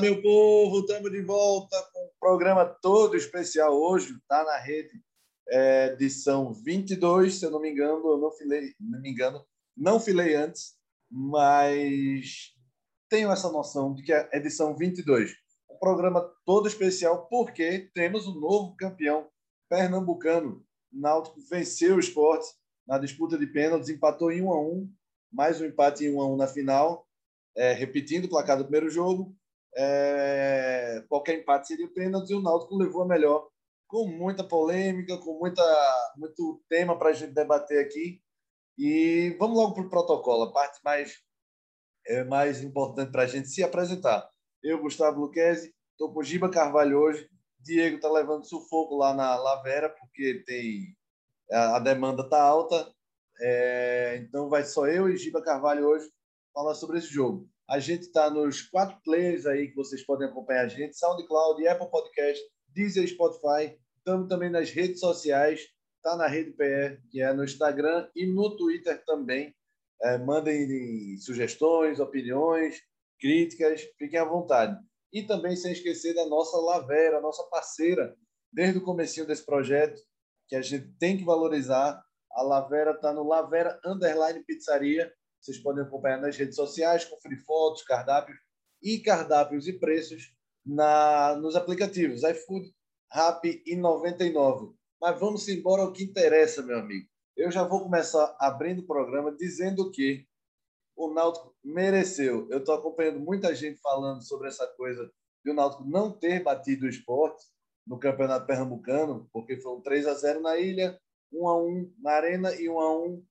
Meu povo, estamos de volta com um programa todo especial hoje, está na rede, é, edição 22, se eu não me engano, eu não filei, não me engano, não filei antes, mas tenho essa noção de que é edição 22. Um programa todo especial porque temos um novo campeão pernambucano. Náutico venceu o esporte na disputa de pênaltis, empatou em 1 a 1 mais um empate em 1 a 1 na final, é, repetindo o placar do primeiro jogo. É, qualquer empate seria pênalti e o Náutico levou a melhor, com muita polêmica, com muita, muito tema para a gente debater aqui. E vamos logo para o protocolo, a parte mais, é, mais importante para a gente se apresentar. Eu, Gustavo Luquezzi, estou com Giba Carvalho hoje. Diego está levando sufoco lá na Lavera, porque tem a, a demanda está alta. É, então vai só eu e Giba Carvalho hoje falar sobre esse jogo. A gente está nos quatro players aí que vocês podem acompanhar a gente: SoundCloud, Apple Podcast, Deezer, Spotify. Estamos também nas redes sociais. Está na Rede PR, que é no Instagram e no Twitter também. É, mandem sugestões, opiniões, críticas, fiquem à vontade. E também sem esquecer da nossa Lavera, nossa parceira, desde o comecinho desse projeto, que a gente tem que valorizar. A Lavera está no Lavera Underline Pizzaria. Vocês podem acompanhar nas redes sociais, conferir fotos, cardápios e cardápios e preços na, nos aplicativos iFood, Rappi e 99. Mas vamos embora ao que interessa, meu amigo. Eu já vou começar abrindo o programa dizendo que o Náutico mereceu. Eu estou acompanhando muita gente falando sobre essa coisa de o Náutico não ter batido o esporte no Campeonato Pernambucano, porque foi um 3 a 0 na ilha, 1 a 1 na Arena e 1 a 1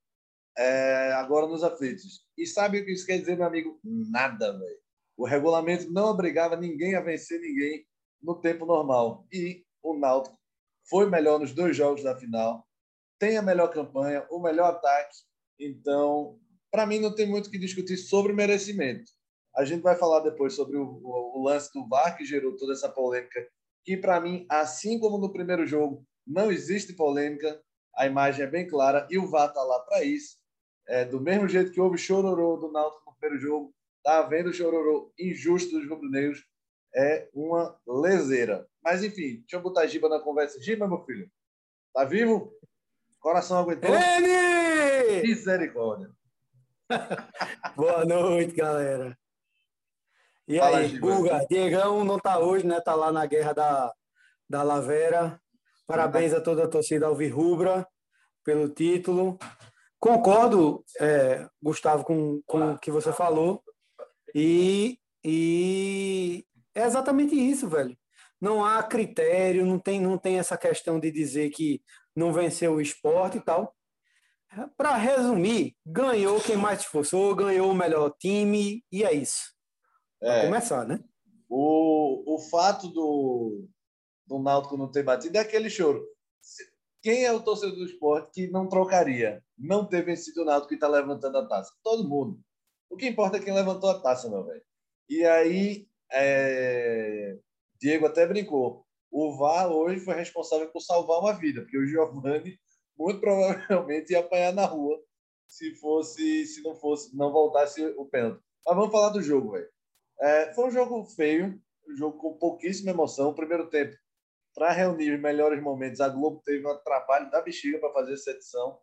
é, agora nos aflitos. E sabe o que isso quer dizer, meu amigo? Nada, velho. O regulamento não obrigava ninguém a vencer ninguém no tempo normal. E o Náutico foi melhor nos dois jogos da final, tem a melhor campanha, o melhor ataque. Então, para mim, não tem muito que discutir sobre merecimento. A gente vai falar depois sobre o, o, o lance do VAR, que gerou toda essa polêmica, que para mim, assim como no primeiro jogo, não existe polêmica, a imagem é bem clara e o VAR está lá para isso. É, do mesmo jeito que houve chororô do Náutico no primeiro jogo, tá havendo chororô injusto dos rubro-negros, é uma leseira. Mas enfim, deixa eu botar a Giba na conversa. Giba, meu filho, tá vivo? Coração aguentou? Ele! Misericórdia. Boa noite, galera. E Fala, aí, Guga, Diegão não tá hoje, né? Tá lá na guerra da, da Lavera. Parabéns a toda a torcida Alvirrubra pelo título. Concordo, é, Gustavo, com, com o que você falou. E, e é exatamente isso, velho. Não há critério, não tem, não tem essa questão de dizer que não venceu o esporte e tal. Para resumir, ganhou quem mais se esforçou, ganhou o melhor time, e é isso. É, começar, né? O, o fato do, do Náutico não ter batido é aquele choro. Quem é o torcedor do esporte que não trocaria, não ter vencido o Náutico e está levantando a taça? Todo mundo. O que importa é quem levantou a taça, meu velho. E aí, é... Diego até brincou. O VAR hoje foi responsável por salvar uma vida, porque o Giovanni muito provavelmente ia apanhar na rua se fosse, se não fosse, não voltasse o pênalti. Mas vamos falar do jogo, velho. É, foi um jogo feio, um jogo com pouquíssima emoção. O primeiro tempo, para reunir os melhores momentos, a Globo teve um trabalho da bexiga para fazer essa edição.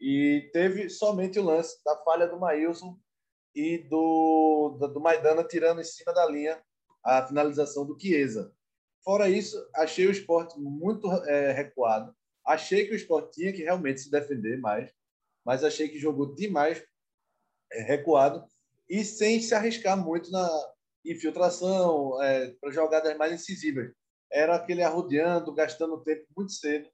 E teve somente o lance da falha do Maílson e do, do, Maidana tirando em cima da linha a finalização do Chiesa. Fora isso, achei o esporte muito é, recuado. Achei que o esporte tinha que realmente se defender mais, mas achei que jogou demais é, recuado e sem se arriscar muito na infiltração, é, para jogadas mais incisivas. Era aquele arrodeando, gastando tempo muito cedo,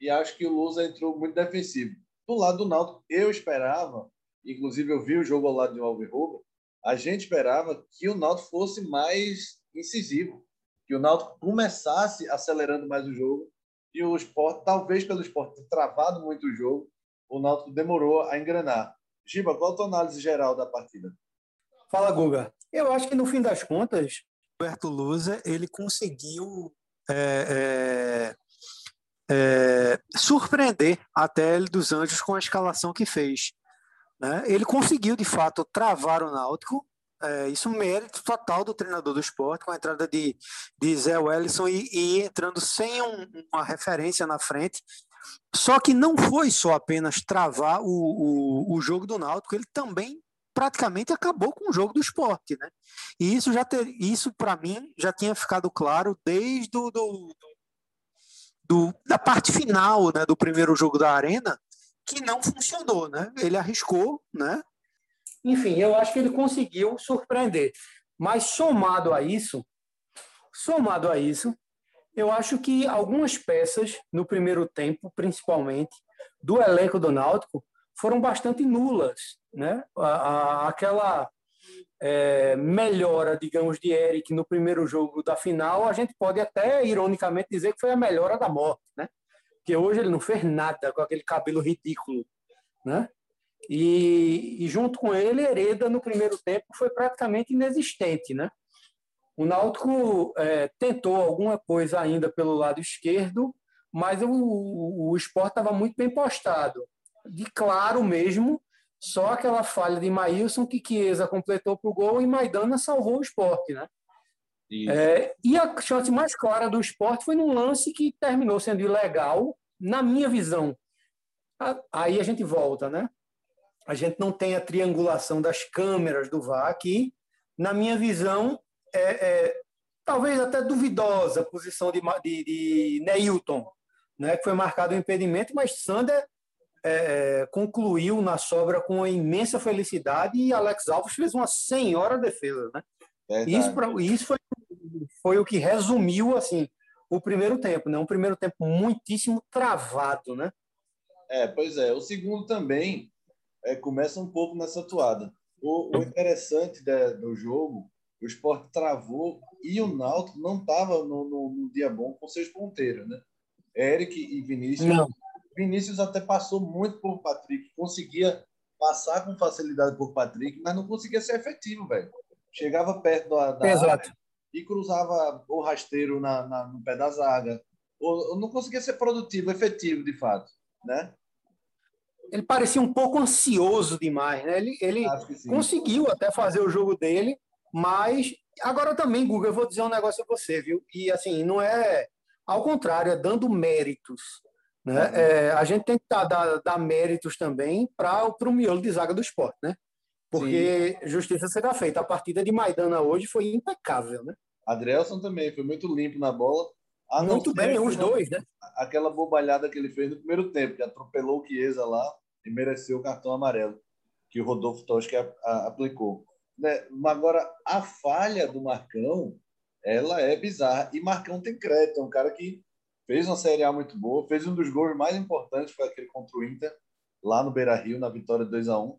e acho que o Lusa entrou muito defensivo. Do lado do Náutico, eu esperava, inclusive eu vi o jogo ao lado de um Alvirrubro, a gente esperava que o Náutico fosse mais incisivo, que o Náutico começasse acelerando mais o jogo e o esporte, talvez pelo esporte ter travado muito o jogo, o Náutico demorou a engrenar. Giba, qual a tua análise geral da partida? Fala, Guga. Eu acho que no fim das contas, o Roberto Lusa ele conseguiu é, é, é, surpreender a Tele dos Anjos com a escalação que fez. Né? Ele conseguiu, de fato, travar o Náutico É, isso é mérito total do treinador do esporte, com a entrada de, de Zé Wellison e, e entrando sem um, uma referência na frente. Só que não foi só apenas travar o, o, o jogo do Náutico, ele também praticamente acabou com o jogo do esporte, né? E isso já ter, isso para mim já tinha ficado claro desde do, do, do, da parte final, né, do primeiro jogo da Arena, que não funcionou, né? Ele arriscou, né? Enfim, eu acho que ele conseguiu surpreender. Mas somado a isso, somado a isso, eu acho que algumas peças no primeiro tempo, principalmente do elenco do Náutico, foram bastante nulas, né? A, aquela é, melhora, digamos, de Eric no primeiro jogo da final, a gente pode até ironicamente dizer que foi a melhora da morte, né? Porque hoje ele não fez nada com aquele cabelo ridículo, né? E, e junto com ele, Hereda no primeiro tempo foi praticamente inexistente, né? O Náutico é, tentou alguma coisa ainda pelo lado esquerdo, mas o, o, o esporte estava muito bem postado. De claro mesmo, só aquela falha de Maílson que Chiesa completou para o gol e Maidana salvou o esporte, né? É, e a chance mais clara do esporte foi num lance que terminou sendo ilegal, na minha visão. Aí a gente volta, né? A gente não tem a triangulação das câmeras do VAR aqui. Na minha visão, é, é talvez até duvidosa a posição de, de, de Neilton, né? que foi marcado o um impedimento, mas Sander é, concluiu na sobra com imensa felicidade e Alex Alves fez uma senhora defesa, né? Isso, pra, isso foi, foi o que resumiu assim o primeiro tempo, né? Um primeiro tempo muitíssimo travado, né? É, pois é. O segundo também é, começa um pouco nessa toada. O, o interessante de, do jogo, o esporte travou e o Náutico não estava no, no, no, dia bom com seus ponteiros, né? Eric e Vinícius não. Vinícius até passou muito por Patrick, conseguia passar com facilidade por Patrick, mas não conseguia ser efetivo, velho. Chegava perto da, da área e cruzava o rasteiro na, na, no pé da zaga. Ou, ou, não conseguia ser produtivo, efetivo, de fato, né? Ele parecia um pouco ansioso demais, né? Ele, ele conseguiu até fazer o jogo dele, mas agora também, Guga, eu vou dizer um negócio a você, viu? E assim, não é ao contrário, é dando méritos né? Uhum. É, a gente tem que dar, dar, dar méritos também para o miolo de zaga do esporte, né? Porque Sim. justiça será feita. A partida de Maidana hoje foi impecável, né? Adrielson também foi muito limpo na bola. muito bem, os dois, né? Aquela bobalhada que ele fez no primeiro tempo, que atropelou o Chiesa lá e mereceu o cartão amarelo que o Rodolfo Toschi aplicou. Né? Agora, a falha do Marcão, ela é bizarra. E Marcão tem crédito, é um cara que fez uma Série A muito boa, fez um dos gols mais importantes, foi aquele contra o Inter, lá no Beira-Rio, na vitória 2 a 1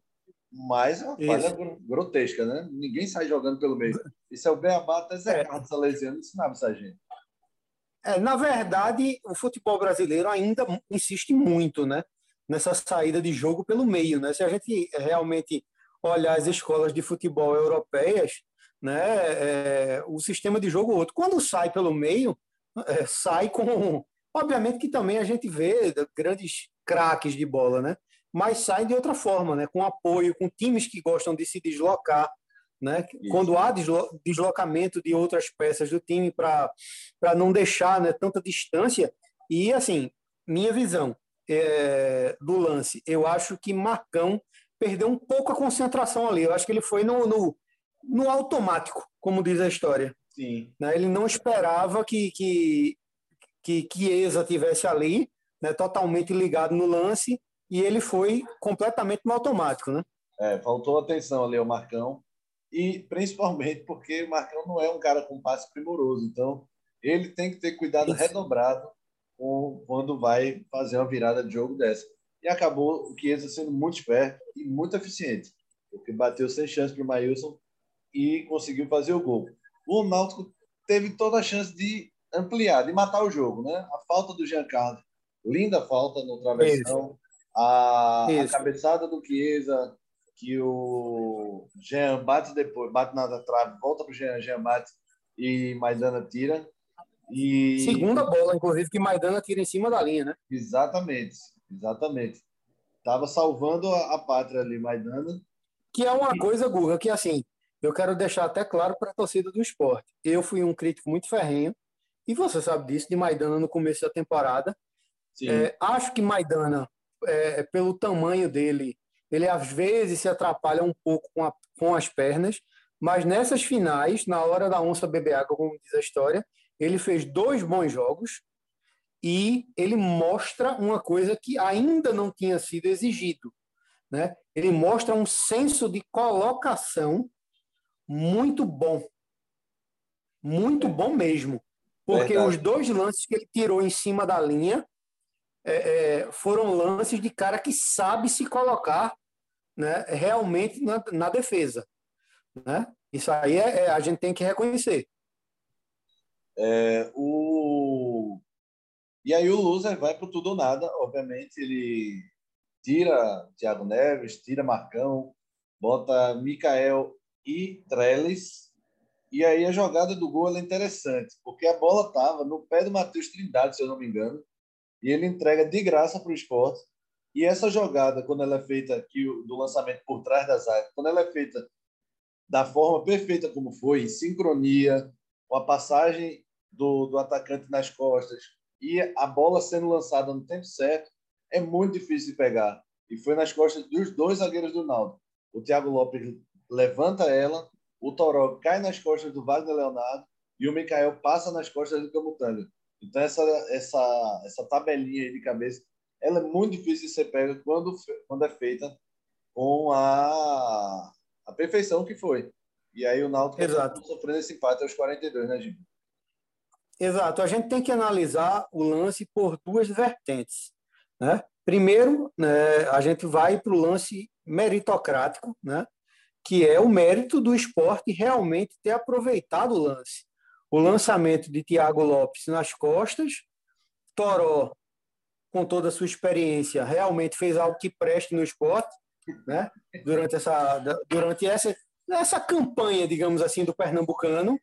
mas é uma falha Isso. grotesca, né? Ninguém sai jogando pelo meio. Isso é o Beabá até Zé é. Carlos Salesiano ensinava isso a gente. É, na verdade, o futebol brasileiro ainda insiste muito, né? Nessa saída de jogo pelo meio, né? Se a gente realmente olhar as escolas de futebol europeias, né? É, o sistema de jogo é outro. Quando sai pelo meio, é, sai com. Obviamente que também a gente vê grandes craques de bola, né? Mas sai de outra forma, né? Com apoio, com times que gostam de se deslocar, né? Quando há deslocamento de outras peças do time para não deixar né, tanta distância. E, assim, minha visão é, do lance, eu acho que Marcão perdeu um pouco a concentração ali. Eu acho que ele foi no, no, no automático, como diz a história. Sim. Né? Ele não esperava que, que, que Chiesa tivesse ali, né, totalmente ligado no lance, e ele foi completamente no automático. Né? É, faltou atenção ali ao Marcão, e principalmente porque o Marcão não é um cara com passe primoroso, então ele tem que ter cuidado Isso. redobrado com, quando vai fazer uma virada de jogo dessa. E acabou o Chiesa sendo muito esperto e muito eficiente, porque bateu sem chance para o Maílson e conseguiu fazer o gol o Náutico teve toda a chance de ampliar, de matar o jogo, né? A falta do Giancarlo, linda falta no travessão, a, a, cabeçada do Chiesa, que o Jean bate depois, bate na trave, volta para o Jean, Jean bate e Maidana tira. E... Segunda bola, inclusive, que Maidana tira em cima da linha, né? Exatamente, exatamente. Tava salvando a, a pátria ali, Maidana. Que é uma coisa, Gurra, que assim, eu quero deixar até claro para a torcida do esporte. Eu fui um crítico muito ferrenho, e você sabe disso, de Maidana no começo da temporada. É, acho que Maidana, é, pelo tamanho dele, ele às vezes se atrapalha um pouco com, a, com as pernas, mas nessas finais, na hora da onça beber água, como diz a história, ele fez dois bons jogos e ele mostra uma coisa que ainda não tinha sido exigido. Né? Ele mostra um senso de colocação muito bom. Muito bom mesmo. Porque Verdade. os dois lances que ele tirou em cima da linha é, é, foram lances de cara que sabe se colocar né, realmente na, na defesa. Né? Isso aí é, é, a gente tem que reconhecer. É, o... E aí o loser vai para tudo ou nada. Obviamente, ele tira Thiago Neves, tira Marcão, bota Mikael e Trellis. E aí a jogada do gol é interessante, porque a bola estava no pé do Matheus Trindade, se eu não me engano, e ele entrega de graça para o esporte. E essa jogada, quando ela é feita aqui, do lançamento por trás das áreas, quando ela é feita da forma perfeita como foi, em sincronia, com a passagem do, do atacante nas costas e a bola sendo lançada no tempo certo, é muito difícil de pegar. E foi nas costas dos dois zagueiros do Naldo. O Thiago Lopes levanta ela, o Toró cai nas costas do Wagner Leonardo e o Mikael passa nas costas do Camutanga. Então, essa, essa, essa tabelinha de cabeça, ela é muito difícil de ser pega quando, quando é feita com a, a perfeição que foi. E aí o Náutico está sofrendo esse empate aos 42, né, Jimmy? Exato. A gente tem que analisar o lance por duas vertentes. Né? Primeiro, né, a gente vai para o lance meritocrático, né? Que é o mérito do esporte realmente ter aproveitado o lance. O lançamento de Thiago Lopes nas costas, Toró, com toda a sua experiência, realmente fez algo que preste no esporte, né? durante, essa, durante essa, essa campanha, digamos assim, do Pernambucano.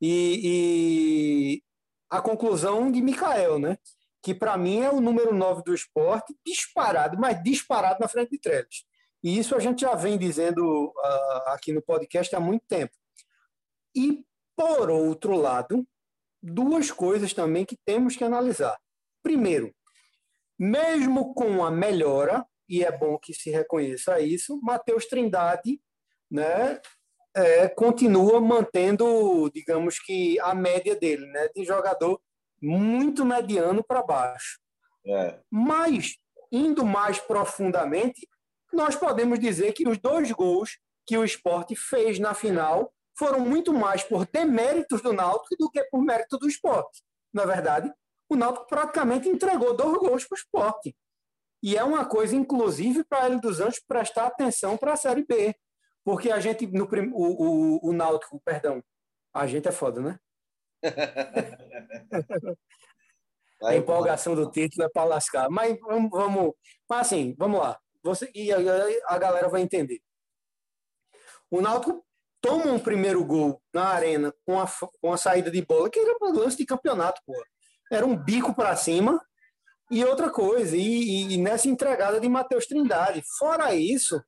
E, e a conclusão de Mikael, né? que para mim é o número 9 do esporte, disparado, mas disparado na frente de Trellis. E isso a gente já vem dizendo uh, aqui no podcast há muito tempo. E, por outro lado, duas coisas também que temos que analisar. Primeiro, mesmo com a melhora, e é bom que se reconheça isso, Matheus Trindade né, é, continua mantendo, digamos que, a média dele, né, de jogador muito mediano para baixo. É. Mas, indo mais profundamente, nós podemos dizer que os dois gols que o esporte fez na final foram muito mais por deméritos do Náutico do que por mérito do esporte. Na é verdade, o Náutico praticamente entregou dois gols para o esporte. E é uma coisa, inclusive, para ele dos Anjos prestar atenção para a Série B. Porque a gente, no, o, o, o Náutico, perdão, a gente é foda, né? a empolgação do título é para lascar. Mas vamos, vamos, mas assim, vamos lá. Você, e a, a galera vai entender. O Náutico toma um primeiro gol na arena com a, com a saída de bola, que era para lance de campeonato, pô. Era um bico para cima. E outra coisa, e, e, nessa entregada de Matheus Trindade. Fora isso,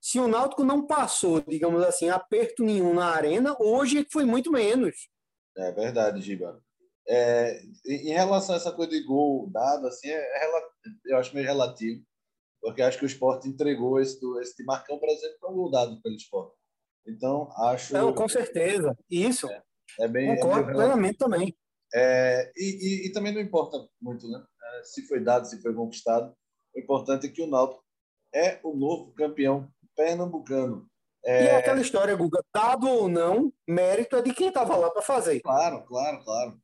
se o Náutico não passou, digamos assim, aperto nenhum na arena, hoje foi muito menos. É verdade, Giba. É, em relação a essa coisa de gol dado, assim, é, é, eu acho meio relativo porque acho que o esporte entregou esse, esse Marcão, por exemplo, para um gol dado pelo esporte. Então, acho. Não, com certeza. Isso. É, é bem. Concordo é plenamente também. É, e, e, e, também não importa muito, né? É, se foi dado, se foi conquistado. O importante é que o Náutico é o novo campeão pernambucano. É... E é aquela história, Guga, dado ou não, mérito é de quem estava lá para fazer. Claro, claro, claro.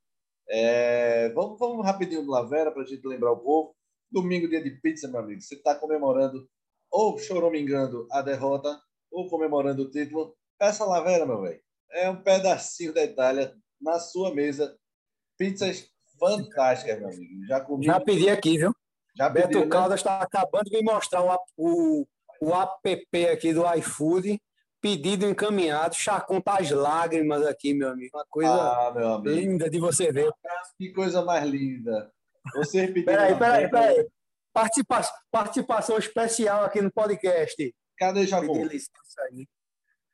É... Vamos, vamos rapidinho do Lavera para a gente lembrar o povo. Domingo, dia de pizza, meu amigo. Você está comemorando ou choromingando a derrota ou comemorando o título. Peça Lavera, meu velho. É um pedacinho da Itália na sua mesa. Pizzas fantásticas, meu amigo. Já comi. Já pedi aqui, viu? Já Beto pediu, né? Caldas está acabando de me mostrar o, o, o app aqui do iFood. Pedido encaminhado, Chacon tá as lágrimas aqui, meu amigo. Uma coisa ah, amigo. linda de você ver. Que coisa mais linda. Você repetiu. Peraí, peraí, peraí. Participa participação especial aqui no podcast. Cadê Jacó?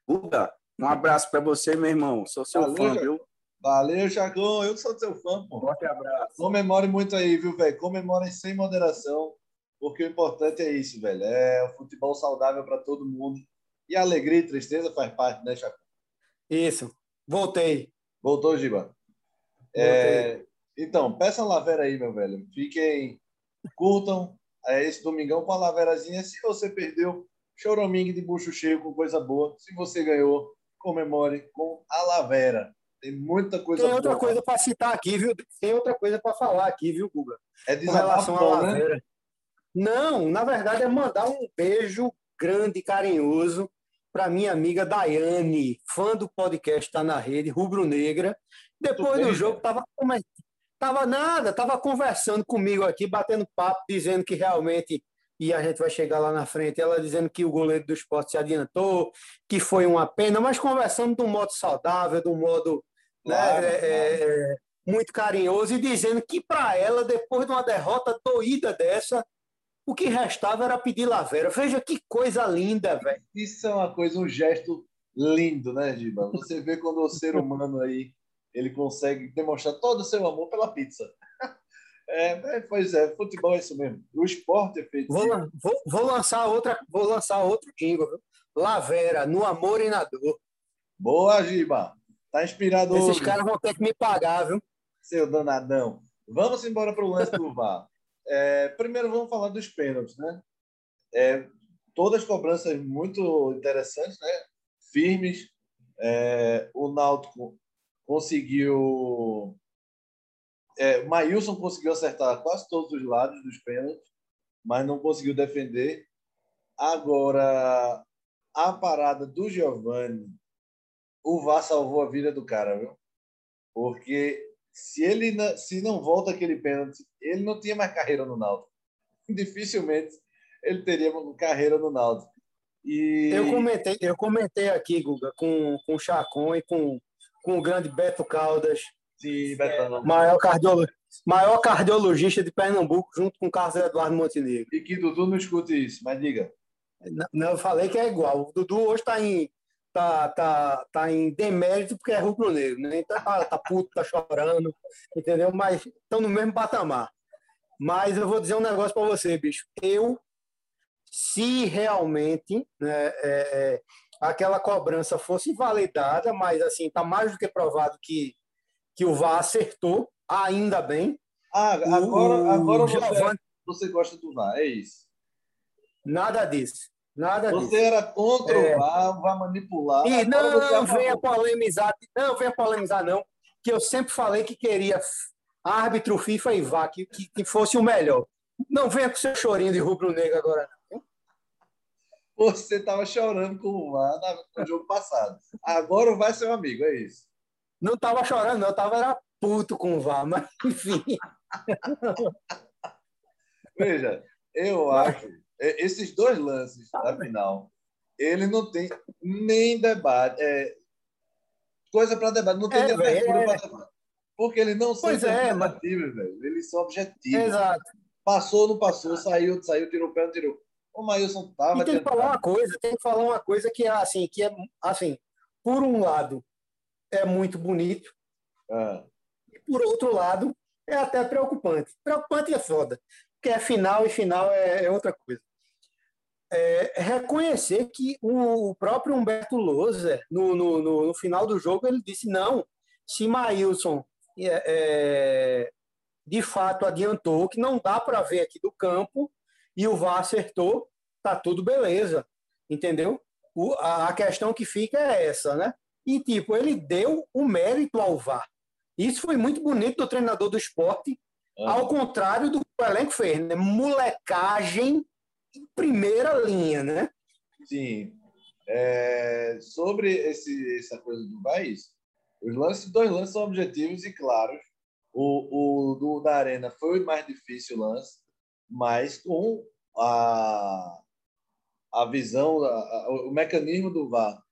Guga, Um abraço para você, meu irmão. Sou seu Valeu, fã, viu? Valeu, Jagão. Eu sou seu fã, pô. Forte abraço. Comemore muito aí, viu, velho? Comemorem sem moderação, porque o importante é isso, velho. É o futebol saudável para todo mundo. E alegria e tristeza faz parte, né, Chacão? Isso. Voltei. Voltou, Giba? É... Então, peçam Lavera aí, meu velho. Fiquem, curtam é, esse domingão com a Laverazinha. Se você perdeu, choramingue de bucho cheio com coisa boa. Se você ganhou, comemore com a Lavera. Tem muita coisa Tem outra boa. coisa para citar aqui, viu? Tem outra coisa para falar aqui, viu, Guga? É com relação à né? Lavera. Né? Não, na verdade é mandar um beijo grande e carinhoso para minha amiga Daiane, fã do podcast Tá na Rede, rubro-negra. Depois do jogo, tava, tava nada, tava conversando comigo aqui, batendo papo, dizendo que realmente e a gente vai chegar lá na frente, ela dizendo que o goleiro do esporte se adiantou, que foi uma pena, mas conversando de um modo saudável, de um modo né, claro, né, claro. É, muito carinhoso, e dizendo que para ela, depois de uma derrota doída dessa, o que restava era pedir Lavera. Veja que coisa linda, velho. Isso é uma coisa, um gesto lindo, né, Giba? Você vê quando o ser humano aí ele consegue demonstrar todo o seu amor pela pizza. É, é, pois é, futebol é isso mesmo. O esporte é feito. Vou, vou, vou lançar outra, vou lançar outro jingle, viu? Lavera, no amor e na dor. Boa, Giba. Tá inspirado Esses caras vão ter que me pagar, viu? Seu danadão. Vamos embora para o lance do VAR. É, primeiro vamos falar dos pênaltis, né? É, todas cobranças muito interessantes, né? Firmes. É, o Náutico conseguiu. É, Maílson conseguiu acertar quase todos os lados dos pênaltis, mas não conseguiu defender. Agora, a parada do Giovani, o VAR salvou a vida do cara, viu? Porque se ele não, se não volta aquele pênalti, ele não tinha mais carreira no Náutico. Dificilmente ele teria uma carreira no Náutico. E... Eu comentei, eu comentei aqui, Guga, com, com o Chacon e com, com o grande Beto Caldas. Sim, Beto. É, maior, cardiolo, maior cardiologista de Pernambuco, junto com o Carlos Eduardo Montenegro. E que Dudu não escute isso, mas diga. Não, não eu falei que é igual. O Dudu hoje está em tá, tá, tá em demérito porque é rubro-negro, né? Então tá, tá puto, tá chorando, entendeu? Mas estão no mesmo patamar. Mas eu vou dizer um negócio para você, bicho. Eu, se realmente né, é, é, aquela cobrança fosse validada, mas assim, tá mais do que provado que, que o VAR acertou, ainda bem. Ah, agora, o, agora você, você gosta do VAR, é isso. Nada disso. Nada você disso. era contra é. o VAR, vai manipular. E não, não venha polemizar, não venha polemizar, não, que eu sempre falei que queria árbitro FIFA e VAR, que, que, que fosse o melhor. Não venha com seu chorinho de rubro-negro agora, não. Você estava chorando com o VAR no jogo passado. Agora vai ser um amigo, é isso. Não estava chorando, não, eu estava era puto com o VAR, mas enfim. Veja, eu acho é, esses dois lances da final, ele não tem nem debate. É, coisa para debate, não tem é, é. para debate. Porque eles não são é, alternativos, velho. Eles são objetivos. Exato. Passou, não passou, saiu, saiu, tirou o pé, não tirou. O Maílson tava. E tem que falar uma coisa, tem que falar uma coisa que é assim, que é assim, por um lado, é muito bonito. Ah. E por outro lado, é até preocupante. Preocupante é foda que é final e final é, é outra coisa. É, reconhecer que o próprio Humberto Loser, no, no, no, no, final do jogo, ele disse: não, se Maílson é, é, de fato adiantou, que não dá para ver aqui do campo, e o VAR acertou, tá tudo beleza, entendeu? O, a, a questão que fica é essa, né? E, tipo, ele deu o mérito ao VAR. Isso foi muito bonito do treinador do esporte, ao contrário do que o elenco fez, né? Molecagem em primeira linha, né? Sim. É, sobre esse, essa coisa do país, os lances, dois lances são objetivos e claros. O, o do da Arena foi o mais difícil lance, mas com a, a visão, a, o mecanismo do VAR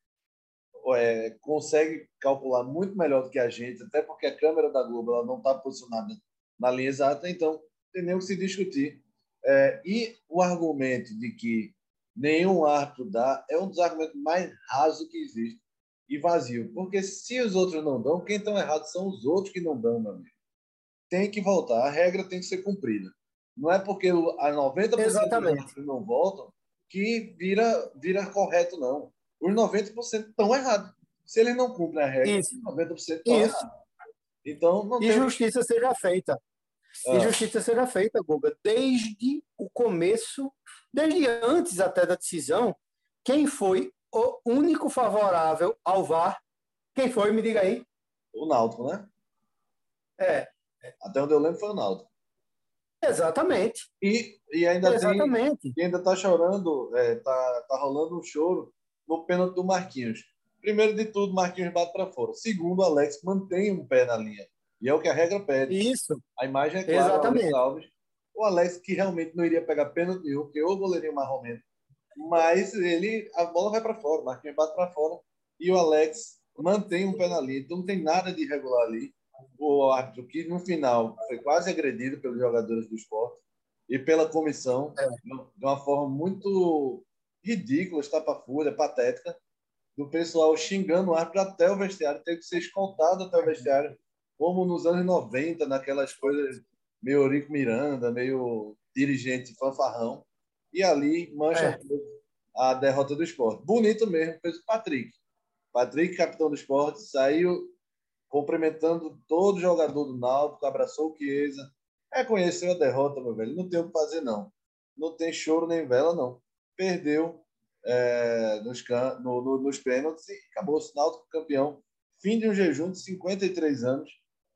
é, consegue calcular muito melhor do que a gente, até porque a câmera da Globo ela não está posicionada na linha exata, então tem nem o que se discutir. É, e o argumento de que nenhum árbitro dá é um dos argumentos mais rasos que existe. e vazio. Porque se os outros não dão, quem estão errados são os outros que não dão, meu amigo. Tem que voltar, a regra tem que ser cumprida. Não é porque a 90% Exatamente. não voltam que vira, vira correto, não. Os 90% estão errados. Se eles não cumprem a regra, Isso. 90% estão errados. Então, não E tem... justiça seja feita. Ah. E justiça seja feita, Guga, desde o começo, desde antes até da decisão, quem foi o único favorável ao VAR? Quem foi? Me diga aí. O Náutico, né? É, Até onde eu lembro foi o Náutico. Exatamente. E, e ainda tem Exatamente. e ainda tá chorando, é, tá, rolando um choro no pênalti do Marquinhos. Primeiro de tudo, Marquinhos bate para fora. Segundo, Alex mantém um pé na linha. E é o que a regra pede. Isso. A imagem é clara, Exatamente. Alex Alves. O Alex, que realmente não iria pegar pênalti nenhum, porque o goleirinho marromeno. Mas ele, a bola vai para fora, o Marquinhos bate para fora. E o Alex mantém um pé na linha. Então não tem nada de irregular ali. O árbitro, que no final foi quase agredido pelos jogadores do esporte e pela comissão, É. de uma forma muito ridícula, estapafúrdia, patética, do pessoal xingando o árbitro até o vestiário, teve que ser escoltado até o vestiário, como nos anos 90, naquelas coisas meio Eurico Miranda, meio dirigente fanfarrão, e ali mancha É. a derrota do esporte. Bonito mesmo, fez o Patrick. Patrick, capitão do esporte, saiu cumprimentando todo jogador do Náutico, abraçou o Chiesa, reconheceu a derrota, meu velho. Não tem o que fazer, não. Não tem choro nem vela, não. Perdeu é, nos, can- no- no- nos pênaltis e acabou o Náutico campeão. Fim de um jejum de 53 anos,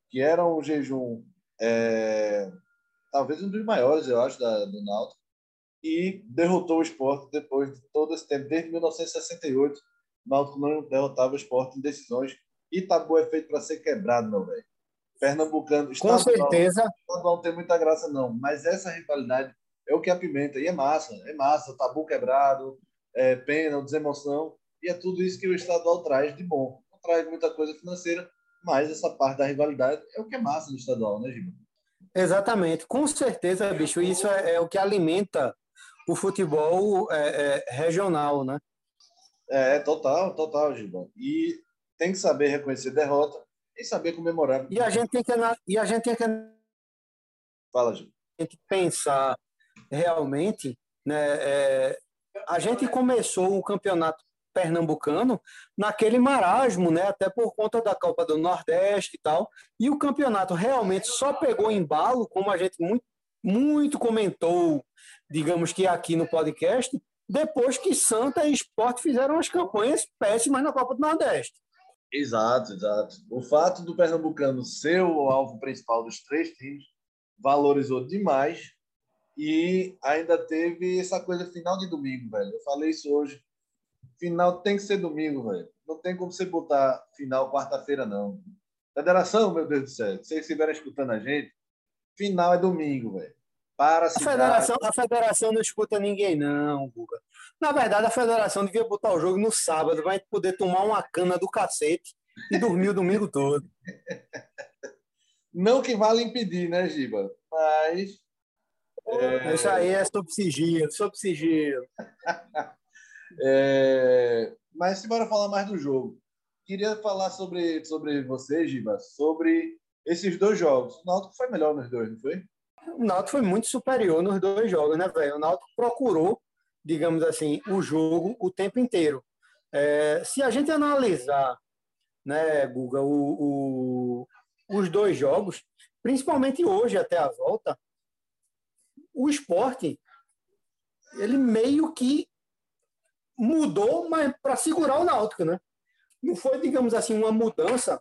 que era um jejum é, talvez um dos maiores, eu acho, da, do Náutico, e derrotou o esporte depois de todo esse tempo, desde 1968. O Náutico não derrotava o esporte em decisões. E tabu é feito para ser quebrado, meu velho. Pernambucano, Com estadual, certeza. estadual não tem muita graça, não. Mas essa rivalidade é o que apimenta. E é massa, é massa. Tabu quebrado, é pena, desemoção. E é tudo isso que o estadual traz de bom. Não traz muita coisa financeira, mas essa parte da rivalidade é o que é massa no estadual, né, Giba? Exatamente. Com certeza, bicho. Isso é, é o que alimenta o futebol é, é, regional, né? É, total, total, Giba. E tem que saber reconhecer derrota e saber comemorar. E a gente tem que, e a gente tem que Fala, gente pensar realmente, né, é, a gente começou o campeonato pernambucano naquele marasmo, né, até por conta da Copa do Nordeste e tal, e o campeonato realmente só pegou embalo, como a gente muito, muito comentou, digamos que aqui no podcast, depois que Santa e Sport fizeram as campanhas péssimas na Copa do Nordeste. Exato, exato. O fato do Pernambucano ser o alvo principal dos três times valorizou demais e ainda teve essa coisa final de domingo, velho. Eu falei isso hoje. Final tem que ser domingo, velho. Não tem como você botar final quarta-feira, não. Federação, meu Deus do céu, se vocês estiverem escutando a gente, final é domingo, velho. Para a A federação, a federação não escuta ninguém, não, Guga. Na verdade, a federação devia botar o jogo no sábado, vai poder tomar uma cana do cacete e dormir o domingo todo. Não que vale impedir, né, Giba? Mas Isso aí é sob sigilo, sob sigilo. É, Mas se bora falar mais do jogo. Queria falar sobre, sobre você, Giba, sobre esses dois jogos. O Náutico foi melhor nos dois, não foi? O Náutico foi muito superior nos dois jogos, né, velho? O Náutico procurou, digamos assim, o jogo o tempo inteiro. É, se a gente analisar, né, Guga, o, o- os dois jogos, principalmente hoje até a volta, o esporte, ele meio que mudou, mas para segurar o Náutico, né? Não foi, digamos assim, uma mudança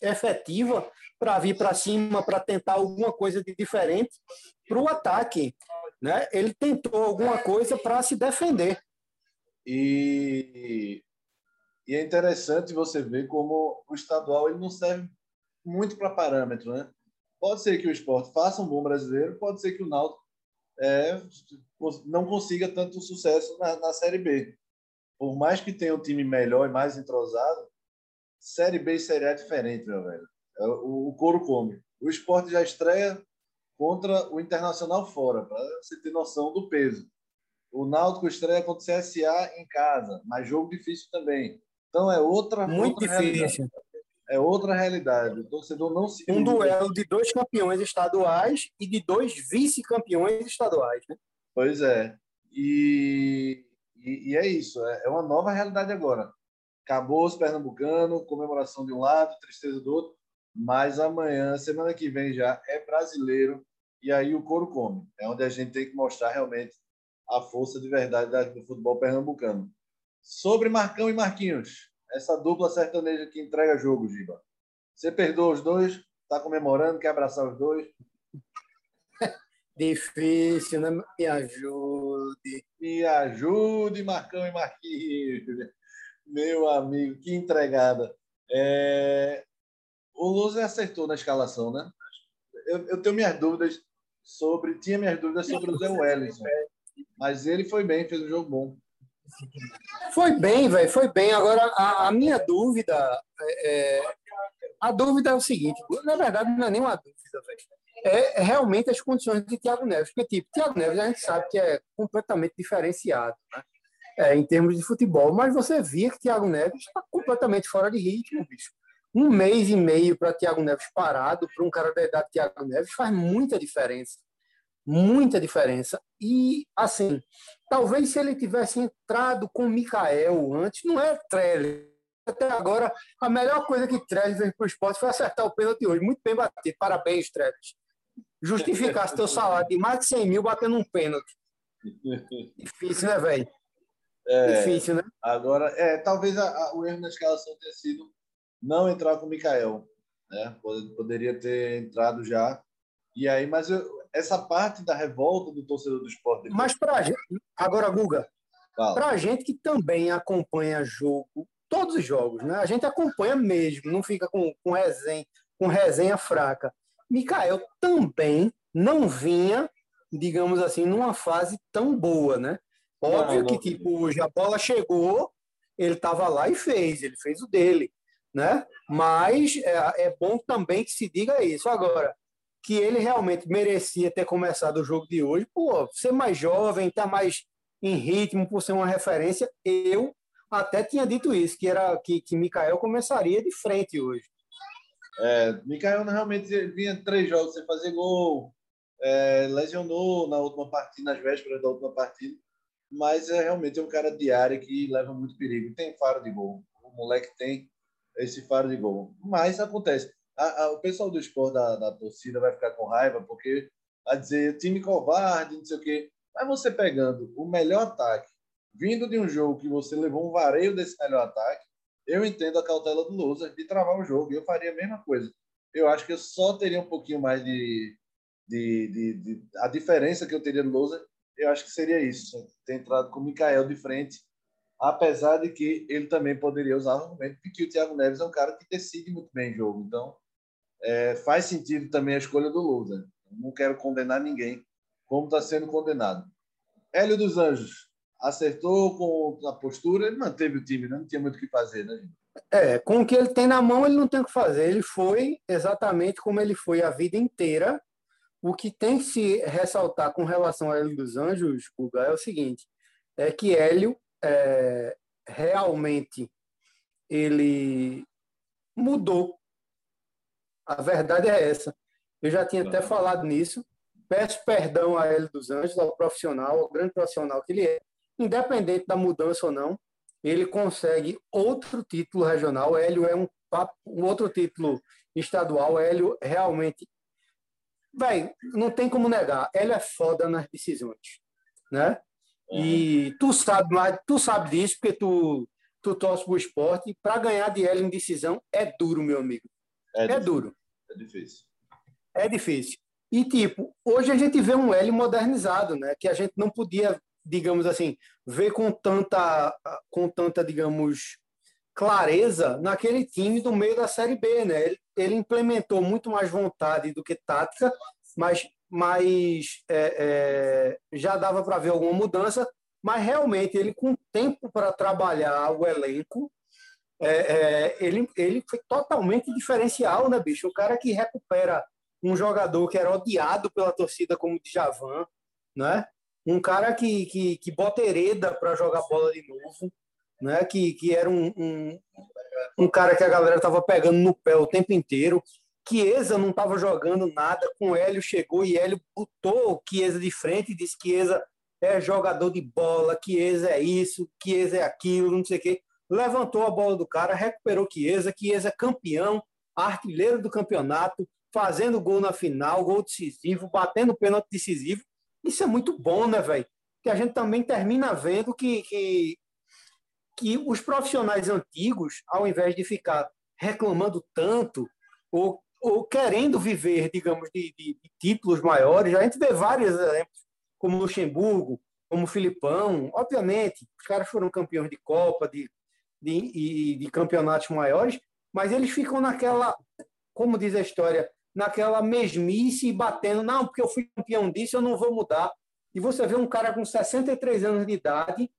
efetiva para vir para cima, para tentar alguma coisa de diferente para o ataque. Né? Ele tentou alguma coisa para se defender. E, e é interessante você ver como o estadual ele não serve muito para parâmetro, né? Pode ser que o esporte faça um bom brasileiro, pode ser que o Náutico é, não consiga tanto sucesso na, na Série B. Por mais que tenha um time melhor e mais entrosado, Série B e Série A é diferente, meu velho. É, O, o couro come. O esporte já estreia contra o Internacional fora, para você ter noção do peso. O Náutico estreia contra o CSA em casa, mas jogo difícil também. Então é outra. Muito outra difícil. Realidade. É outra realidade. O torcedor não se. Um duelo de dois campeões estaduais e de dois vice-campeões estaduais. Né? Pois é. E, e, e é isso. É, é uma nova realidade agora. Acabou os pernambucanos, comemoração de um lado, tristeza do outro. Mas amanhã, semana que vem já, é brasileiro. E aí o couro come. É onde a gente tem que mostrar realmente a força de verdade do futebol pernambucano. Sobre Marcão e Marquinhos, essa dupla sertaneja que entrega jogo, Giba. Você perdoa os dois? Está comemorando? Quer abraçar os dois? Difícil, né? Me ajude. Me ajude, Marcão e Marquinhos. Meu amigo, que entregada. É... O Lúcio acertou na escalação, né? Eu, eu, tenho minhas dúvidas sobre. Tinha minhas dúvidas sobre o Zé Wellington. Mas ele foi bem, fez um jogo bom. Foi bem, velho, foi bem. Agora, a, a minha dúvida é, é, a dúvida é o seguinte, na verdade, não é nem uma dúvida, velho. É, é realmente as condições de Thiago Neves. Porque, tipo, Thiago Neves a gente sabe que é completamente diferenciado, né? É, em termos de futebol, mas você via que Thiago Neves está completamente fora de ritmo, bicho. Um mês e meio para Thiago Neves parado, para um cara da idade de Thiago Neves, faz muita diferença muita diferença. E, assim, talvez se ele tivesse entrado com o Mikael antes, não é Trellis. Até agora, a melhor coisa que Trellis fez para o esporte foi acertar o pênalti hoje. Muito bem batido. Parabéns, Trellis. Justificasse teu salário de mais de 100 mil batendo um pênalti. Difícil, né, velho? É, Difícil, né? Agora, é, talvez a, a, o erro na escalação tenha sido não entrar com o Mikael. Né? Poderia ter entrado já. E aí, mas eu, essa parte da revolta do torcedor do esporte. Mas para agora, Guga, para a gente que também acompanha jogo, todos os jogos, né? A gente acompanha mesmo, não fica com, com resenha, com resenha fraca. Mikael também não vinha, digamos assim, numa fase tão boa, né? Óbvio não, não, que, tipo, hoje a bola chegou, ele estava lá e fez, ele fez o dele, né? Mas é, é bom também que se diga isso. Agora, que ele realmente merecia ter começado o jogo de hoje. Pô, ser mais jovem, estar tá mais em ritmo, por ser uma referência, eu até tinha dito isso, que era que, que Mikael começaria de frente hoje. É, Mikael realmente vinha três jogos sem fazer gol, é, lesionou na última partida, nas vésperas da última partida, mas é realmente um cara de área que leva muito perigo. Tem faro de gol, o moleque tem esse faro de gol, mas acontece a, a, o pessoal do esporte da, da, torcida vai ficar com raiva porque vai dizer time covarde, não sei o quê. Mas você pegando o melhor ataque, vindo de um jogo que você levou um vareio desse melhor ataque, eu entendo a cautela do Lousa de travar o jogo. Eu faria a mesma coisa. Eu acho que eu só teria um pouquinho mais de, de, de, de a diferença que eu teria do Lousa, eu acho que seria isso, ter entrado com o Mikael de frente apesar de que ele também poderia usar o argumento de que o Thiago Neves é um cara que decide muito bem o jogo. Então, é, faz sentido também a escolha do Lula. Não quero condenar ninguém como está sendo condenado. Hélio dos Anjos acertou com a postura, ele manteve o time, né? não tinha muito o que fazer, né? É, com o que ele tem na mão, ele não tem o que fazer. Ele foi exatamente como ele foi a vida inteira. O que tem que se ressaltar com relação a Hélio dos Anjos, Guga, é o seguinte: é que Hélio é, realmente ele mudou a verdade é essa. Eu já tinha até falado nisso. Peço perdão a ele dos Anjos, ao profissional, ao grande profissional que ele é. Independente da mudança ou não, ele consegue outro título regional. Hélio é um, um outro título estadual. Hélio realmente. Véi, não tem como negar. Hélio é foda nas decisões. Né? E tu sabe, tu sabe disso, porque tu, tu torce pro esporte. Para ganhar de Hélio em decisão é duro, meu amigo. É, é duro. É difícil. É difícil. E, tipo, hoje a gente vê um L modernizado, né? Que a gente não podia, digamos assim, ver com tanta, com tanta digamos, clareza naquele time do meio da Série B, né? Ele, ele implementou muito mais vontade do que tática, mas, mas é, é, já dava para ver alguma mudança. Mas realmente ele, com tempo para trabalhar o elenco, é, é, ele, ele foi totalmente diferencial, né, bicho? O cara que recupera um jogador que era odiado pela torcida como o Djavan, né? Um cara que, que, que bota hereda para jogar bola de novo. né? que, que era um, um, um cara que a galera estava pegando no pé o tempo inteiro. Chiesa não estava jogando nada, com Hélio chegou e Hélio botou Chiesa de frente e disse que Chiesa é jogador de bola, Chiesa é isso, Chiesa é aquilo, não sei o quê. Levantou a bola do cara, recuperou Chiesa, Chiesa é campeão, artilheiro do campeonato, fazendo gol na final, gol decisivo, batendo pênalti decisivo. Isso é muito bom, né, velho? Que a gente também termina vendo que, que, que os profissionais antigos, ao invés de ficar reclamando tanto ou, ou querendo viver, digamos, de, de, de títulos maiores, a gente vê vários exemplos, como Luxemburgo, como Filipão. Obviamente, os caras foram campeões de Copa, de, de, de, campeonatos maiores, mas eles ficam naquela, como diz a história, naquela mesmice batendo, não, porque eu fui campeão disso, eu não vou mudar. E você vê um cara com 63 anos de idade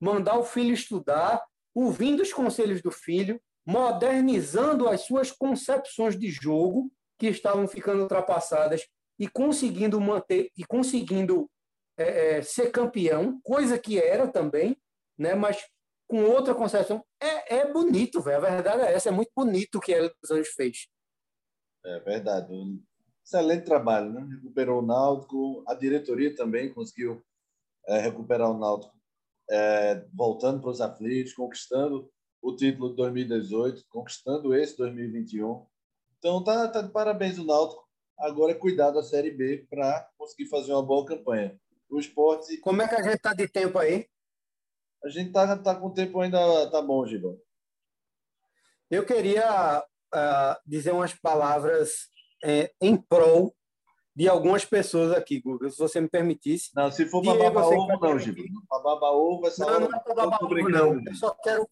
mandar o filho estudar, ouvindo os conselhos do filho, modernizando as suas concepções de jogo que estavam ficando ultrapassadas e conseguindo manter e conseguindo é, é, ser campeão, coisa que era também, né? Mas com outra concepção é, é bonito, velho. A verdade é essa, é muito bonito o que ele dos Anjos fez. É verdade. Um excelente trabalho, né? Recuperou o Náutico, a diretoria também conseguiu é, recuperar o Náutico, é, voltando para os aflitos, conquistando o título de 2018, conquistando esse 2021. Então tá, tá de parabéns o Náutico. Agora é cuidar da Série B para conseguir fazer uma boa campanha. O esporte. Como é que a gente tá de tempo aí? A gente tá, tá com o tempo ainda tá bom, Gibão. Eu queria uh, dizer umas palavras é, em prol de algumas pessoas aqui, Google, se você me permitisse. Não, se for para babar ovo, não, Giba. Para babar ovo, essa não, não é para babar ovo, não. Eu só quero,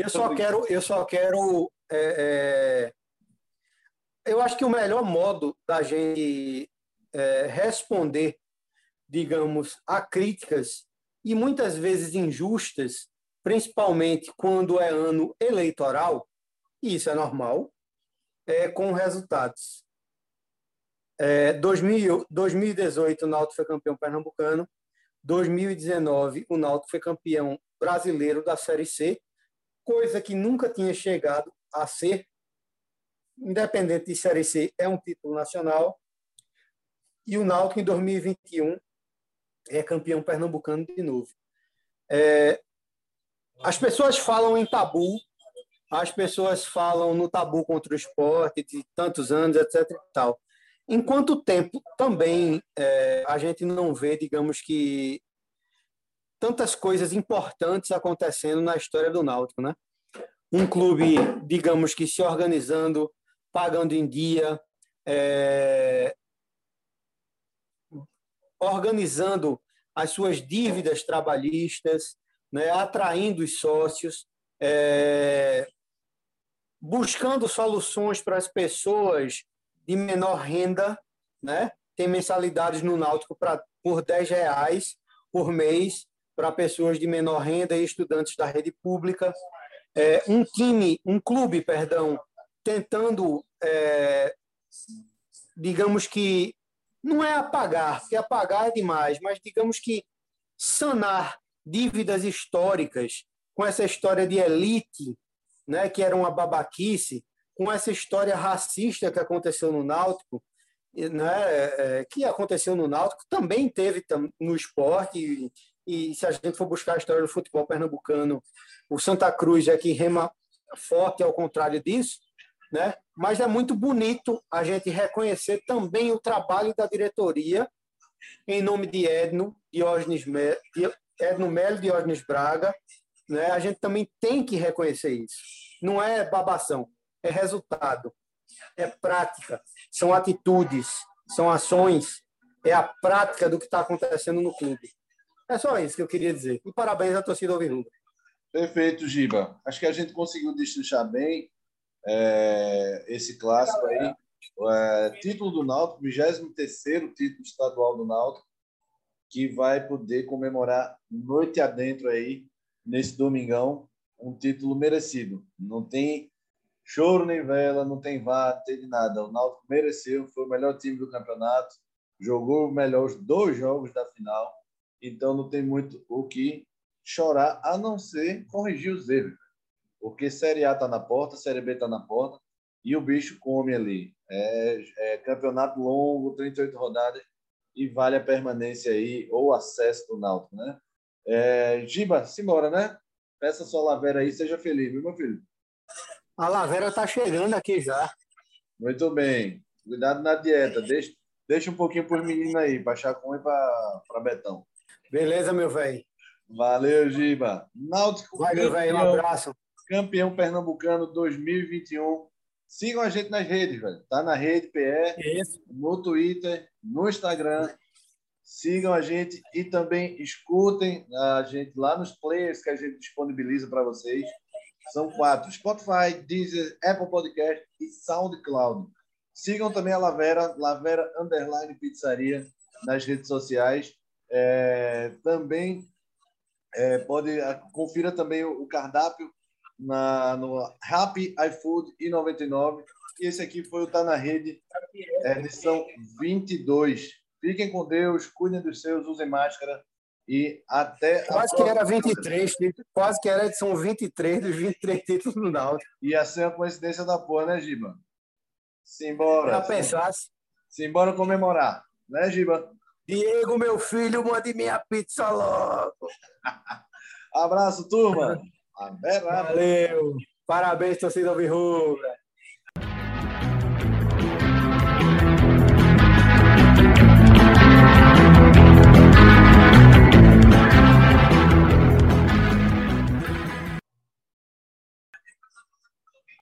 eu só quero, eu só quero. É, é, eu acho que o melhor modo da gente é, responder, digamos, a críticas e muitas vezes injustas, principalmente quando é ano eleitoral, e isso é normal, é, com resultados. É, 2000, 2018, o Náutico foi campeão pernambucano. 2019, o Náutico foi campeão brasileiro da Série C, coisa que nunca tinha chegado a ser. Independente de Série C, é um título nacional. E o Náutico, em 2021, é campeão pernambucano de novo. É, as pessoas falam em tabu as pessoas falam no tabu contra o esporte de tantos anos, etc. E tal. Em quanto tempo também é, a gente não vê, digamos que, tantas coisas importantes acontecendo na história do Náutico, né? Um clube, digamos que se organizando, pagando em dia, é, organizando as suas dívidas trabalhistas, né, atraindo os sócios, é, buscando soluções para as pessoas de menor renda, né? Tem mensalidades no Náutico pra, por 10 reais por mês para pessoas de menor renda e estudantes da rede pública. É, um time, um clube, perdão, tentando, é, digamos que, não é apagar, porque apagar é demais, mas digamos que sanar dívidas históricas com essa história de elite né, que era uma babaquice, com essa história racista que aconteceu no Náutico, né, é, que aconteceu no Náutico, também teve no esporte, e, se a gente for buscar a história do futebol pernambucano, o Santa Cruz é que rema forte ao contrário disso, né? mas é muito bonito a gente reconhecer também o trabalho da diretoria em nome de Edno, Diógenes Melo, Edno Melo, Diógenes Braga, né? A gente também tem que reconhecer isso. Não é babação, é resultado, é prática, são atitudes, são ações, é a prática do que está acontecendo no clube. É só isso que eu queria dizer. E parabéns à torcida Alvirrubra. Perfeito, Giba. Acho que a gente conseguiu destrinchar bem é, esse clássico aí. É, título do Náutico, 23 título estadual do Náutico, que vai poder comemorar noite adentro aí nesse domingão um título merecido. Não tem choro nem vela, não tem vá, não tem nada. O Náutico mereceu, foi o melhor time do campeonato, jogou melhor os dois jogos da final, então não tem muito o que chorar, a não ser corrigir os erros. Porque Série A está na porta, Série B está na porta, e o bicho come ali. É, é, campeonato longo, 38 rodadas, e vale a permanência aí, ou acesso do Náutico, né? É, Giba, simbora, né? Peça sua lavera aí, seja feliz, viu, meu filho? A lavera tá chegando aqui já. Muito bem. Cuidado na dieta. Deixa, deixa um pouquinho por menino aí, para Chacon e para Betão. Beleza, meu velho. Valeu, Giba. Náutico. Vai, meu velho. Um abraço. Campeão pernambucano 2021. Sigam a gente nas redes, velho. Tá na rede PE, Isso. no Twitter, no Instagram. Sigam a gente e também escutem a gente lá nos players que a gente disponibiliza para vocês. São quatro: Spotify, Deezer, Apple Podcast e SoundCloud. Sigam também a Lavera, Lavera Underline Pizzaria nas redes sociais. É, também é, pode confira também o, cardápio na, no Happy iFood e 99. E esse aqui foi o Tá na Rede, edição 22. Fiquem com Deus, cuidem dos seus, usem máscara e até. Quase que era 23, quase que era edição 23 dos 23 títulos do Náutico. Ia ser uma coincidência da porra, né, Giba? Simbora. Já pensasse? Simbora comemorar, né, Giba? Diego, meu filho, mande minha pizza logo. Abraço, turma. Valeu. Parabéns, torcida Virrubra.